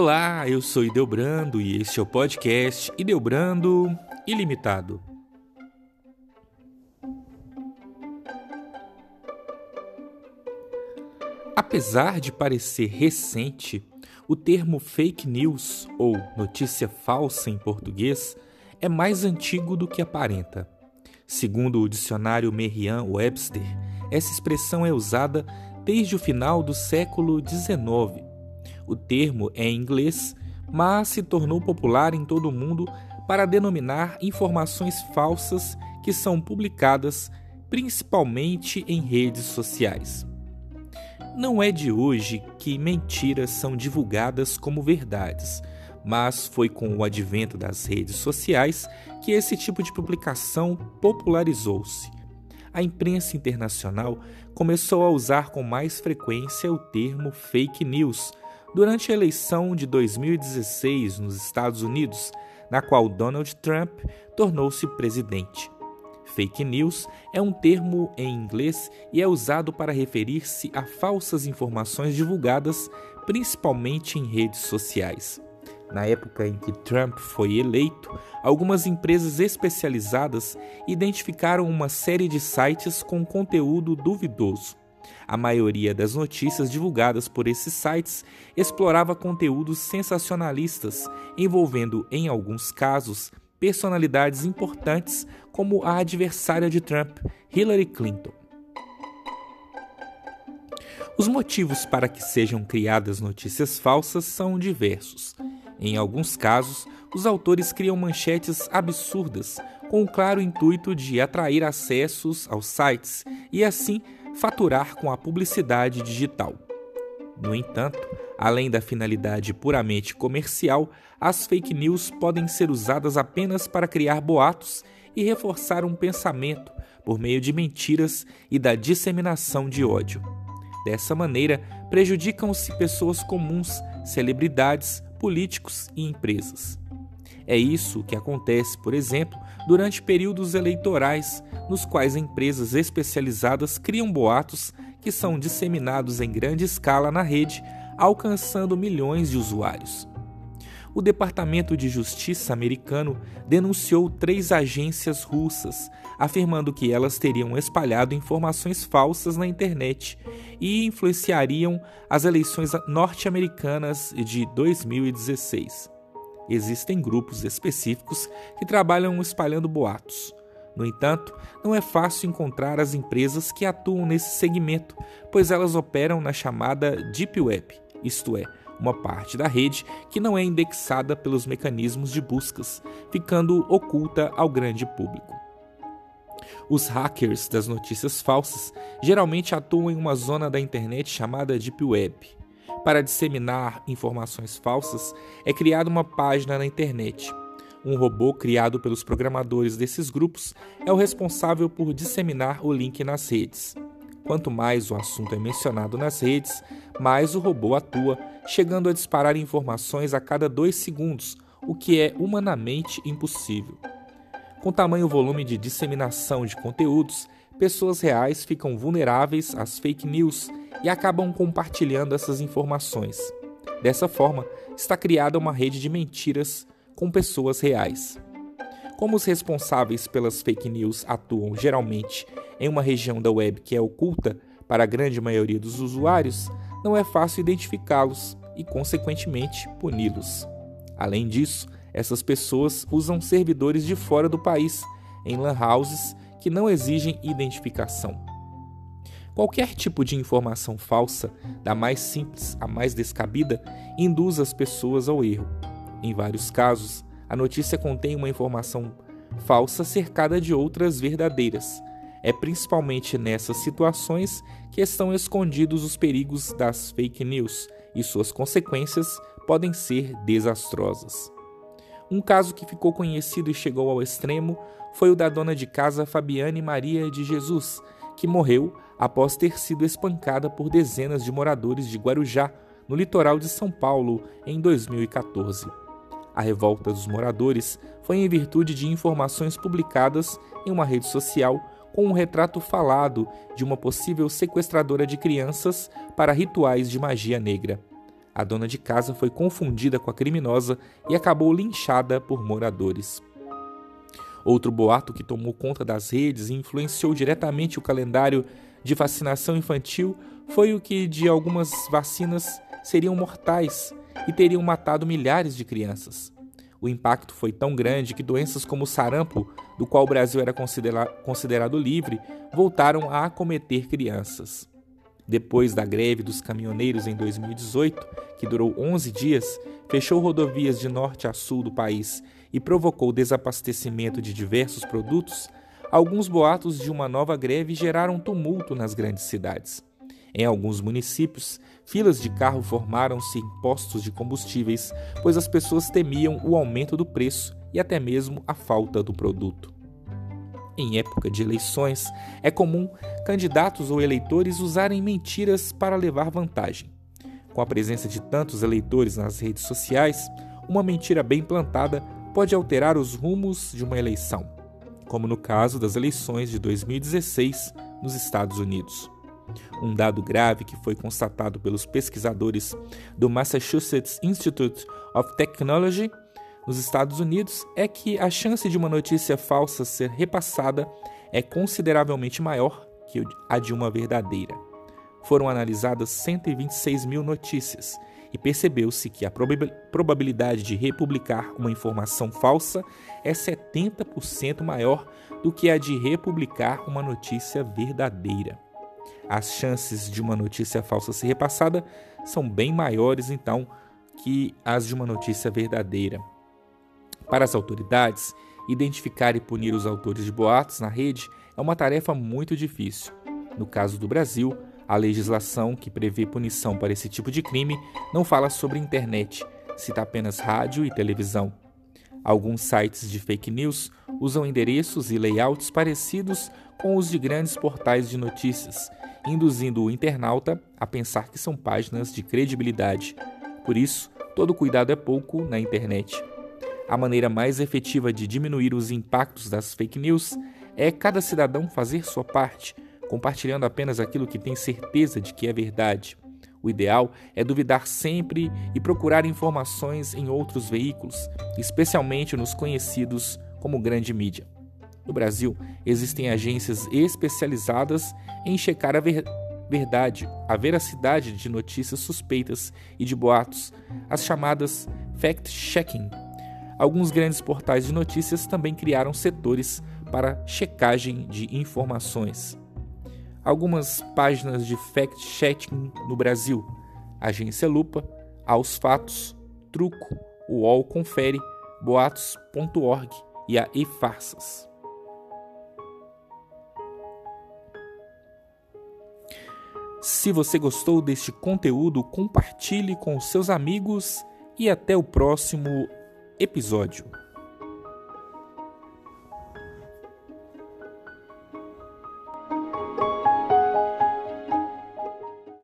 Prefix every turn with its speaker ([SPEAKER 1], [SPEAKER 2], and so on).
[SPEAKER 1] Olá, eu sou Ideobrando e este é o podcast Ideobrando Ilimitado. Apesar de parecer recente, o termo fake news ou notícia falsa em português é mais antigo do que aparenta. Segundo o dicionário Merriam-Webster, essa expressão é usada desde o final do século XIX. O termo é em inglês, mas se tornou popular em todo o mundo para denominar informações falsas que são publicadas principalmente em redes sociais. Não é de hoje que mentiras são divulgadas como verdades, mas foi com o advento das redes sociais que esse tipo de publicação popularizou-se. A imprensa internacional começou a usar com mais frequência o termo fake news durante a eleição de 2016 nos Estados Unidos, na qual Donald Trump tornou-se presidente. Fake news é um termo em inglês e é usado para referir-se a falsas informações divulgadas principalmente em redes sociais. Na época em que Trump foi eleito, algumas empresas especializadas identificaram uma série de sites com conteúdo duvidoso. A maioria das notícias divulgadas por esses sites explorava conteúdos sensacionalistas, envolvendo, em alguns casos, personalidades importantes como a adversária de Trump, Hillary Clinton. Os motivos para que sejam criadas notícias falsas são diversos. Em alguns casos, os autores criam manchetes absurdas com o claro intuito de atrair acessos aos sites e assim faturar com a publicidade digital. No entanto, além da finalidade puramente comercial, as fake news podem ser usadas apenas para criar boatos e reforçar um pensamento por meio de mentiras e da disseminação de ódio. Dessa maneira, prejudicam-se pessoas comuns, celebridades, políticos e empresas. É isso que acontece, por exemplo, durante períodos eleitorais, nos quais empresas especializadas criam boatos que são disseminados em grande escala na rede, alcançando milhões de usuários. O Departamento de Justiça americano denunciou três agências russas, afirmando que elas teriam espalhado informações falsas na internet e influenciariam as eleições norte-americanas de 2016. Existem grupos específicos que trabalham espalhando boatos. No entanto, não é fácil encontrar as empresas que atuam nesse segmento, pois elas operam na chamada Deep Web, isto é, uma parte da rede que não é indexada pelos mecanismos de buscas, ficando oculta ao grande público. Os hackers das notícias falsas geralmente atuam em uma zona da internet chamada Deep Web. Para disseminar informações falsas, é criada uma página na internet. Um robô criado pelos programadores desses grupos é o responsável por disseminar o link nas redes. Quanto mais o assunto é mencionado nas redes, mais o robô atua, chegando a disparar informações a cada dois segundos, o que é humanamente impossível. Com tamanho volume de disseminação de conteúdos, pessoas reais ficam vulneráveis às fake news e acabam compartilhando essas informações. Dessa forma, está criada uma rede de mentiras com pessoas reais. Como os responsáveis pelas fake news atuam geralmente em uma região da web que é oculta para a grande maioria dos usuários, não é fácil identificá-los e, consequentemente, puni-los. Além disso, essas pessoas usam servidores de fora do país, em lan houses que não exigem identificação. Qualquer tipo de informação falsa, da mais simples à mais descabida, induz as pessoas ao erro. Em vários casos, a notícia contém uma informação falsa cercada de outras verdadeiras. É principalmente nessas situações que estão escondidos os perigos das fake news e suas consequências podem ser desastrosas. Um caso que ficou conhecido e chegou ao extremo foi o da dona de casa Fabiane Maria de Jesus, que morreu após ter sido espancada por dezenas de moradores de Guarujá, no litoral de São Paulo, em 2014. A revolta dos moradores foi em virtude de informações publicadas em uma rede social com um retrato falado de uma possível sequestradora de crianças para rituais de magia negra. A dona de casa foi confundida com a criminosa e acabou linchada por moradores. Outro boato que tomou conta das redes e influenciou diretamente o calendário de vacinação infantil foi o que de algumas vacinas seriam mortais e teriam matado milhares de crianças. O impacto foi tão grande que doenças como o sarampo, do qual o Brasil era considera considerado livre, voltaram a acometer crianças. Depois da greve dos caminhoneiros em 2018, que durou 11 dias, fechou rodovias de norte a sul do país e provocou desabastecimento de diversos produtos, alguns boatos de uma nova greve geraram tumulto nas grandes cidades. Em alguns municípios, filas de carro formaram-se em postos de combustíveis, pois as pessoas temiam o aumento do preço e até mesmo a falta do produto. Em época de eleições, é comum candidatos ou eleitores usarem mentiras para levar vantagem. Com a presença de tantos eleitores nas redes sociais, uma mentira bem plantada pode alterar os rumos de uma eleição, como no caso das eleições de 2016 nos Estados Unidos. Um dado grave que foi constatado pelos pesquisadores do Massachusetts Institute of Technology nos Estados Unidos é que a chance de uma notícia falsa ser repassada é consideravelmente maior que a de uma verdadeira. Foram analisadas 126 mil notícias e percebeu-se que a probabilidade de republicar uma informação falsa é 70% maior do que a de republicar uma notícia verdadeira as chances de uma notícia falsa ser repassada são bem maiores, então, que as de uma notícia verdadeira. Para as autoridades, identificar e punir os autores de boatos na rede é uma tarefa muito difícil. No caso do Brasil, a legislação que prevê punição para esse tipo de crime não fala sobre internet, cita apenas rádio e televisão. Alguns sites de fake news usam endereços e layouts parecidos com os de grandes portais de notícias, induzindo o internauta a pensar que são páginas de credibilidade. Por isso, todo cuidado é pouco na internet. A maneira mais efetiva de diminuir os impactos das fake news é cada cidadão fazer sua parte, compartilhando apenas aquilo que tem certeza de que é verdade. O ideal é duvidar sempre e procurar informações em outros veículos, especialmente nos conhecidos como grande mídia. No Brasil, existem agências especializadas em checar a ver verdade, a veracidade de notícias suspeitas e de boatos, as chamadas fact-checking. Alguns grandes portais de notícias também criaram setores para checagem de informações. Algumas páginas de fact-checking no Brasil: Agência Lupa, Aos Fatos, Truco, UOL Confere, Boatos.org e a E-Farsas. Se você gostou deste conteúdo, compartilhe com seus amigos e até o próximo episódio.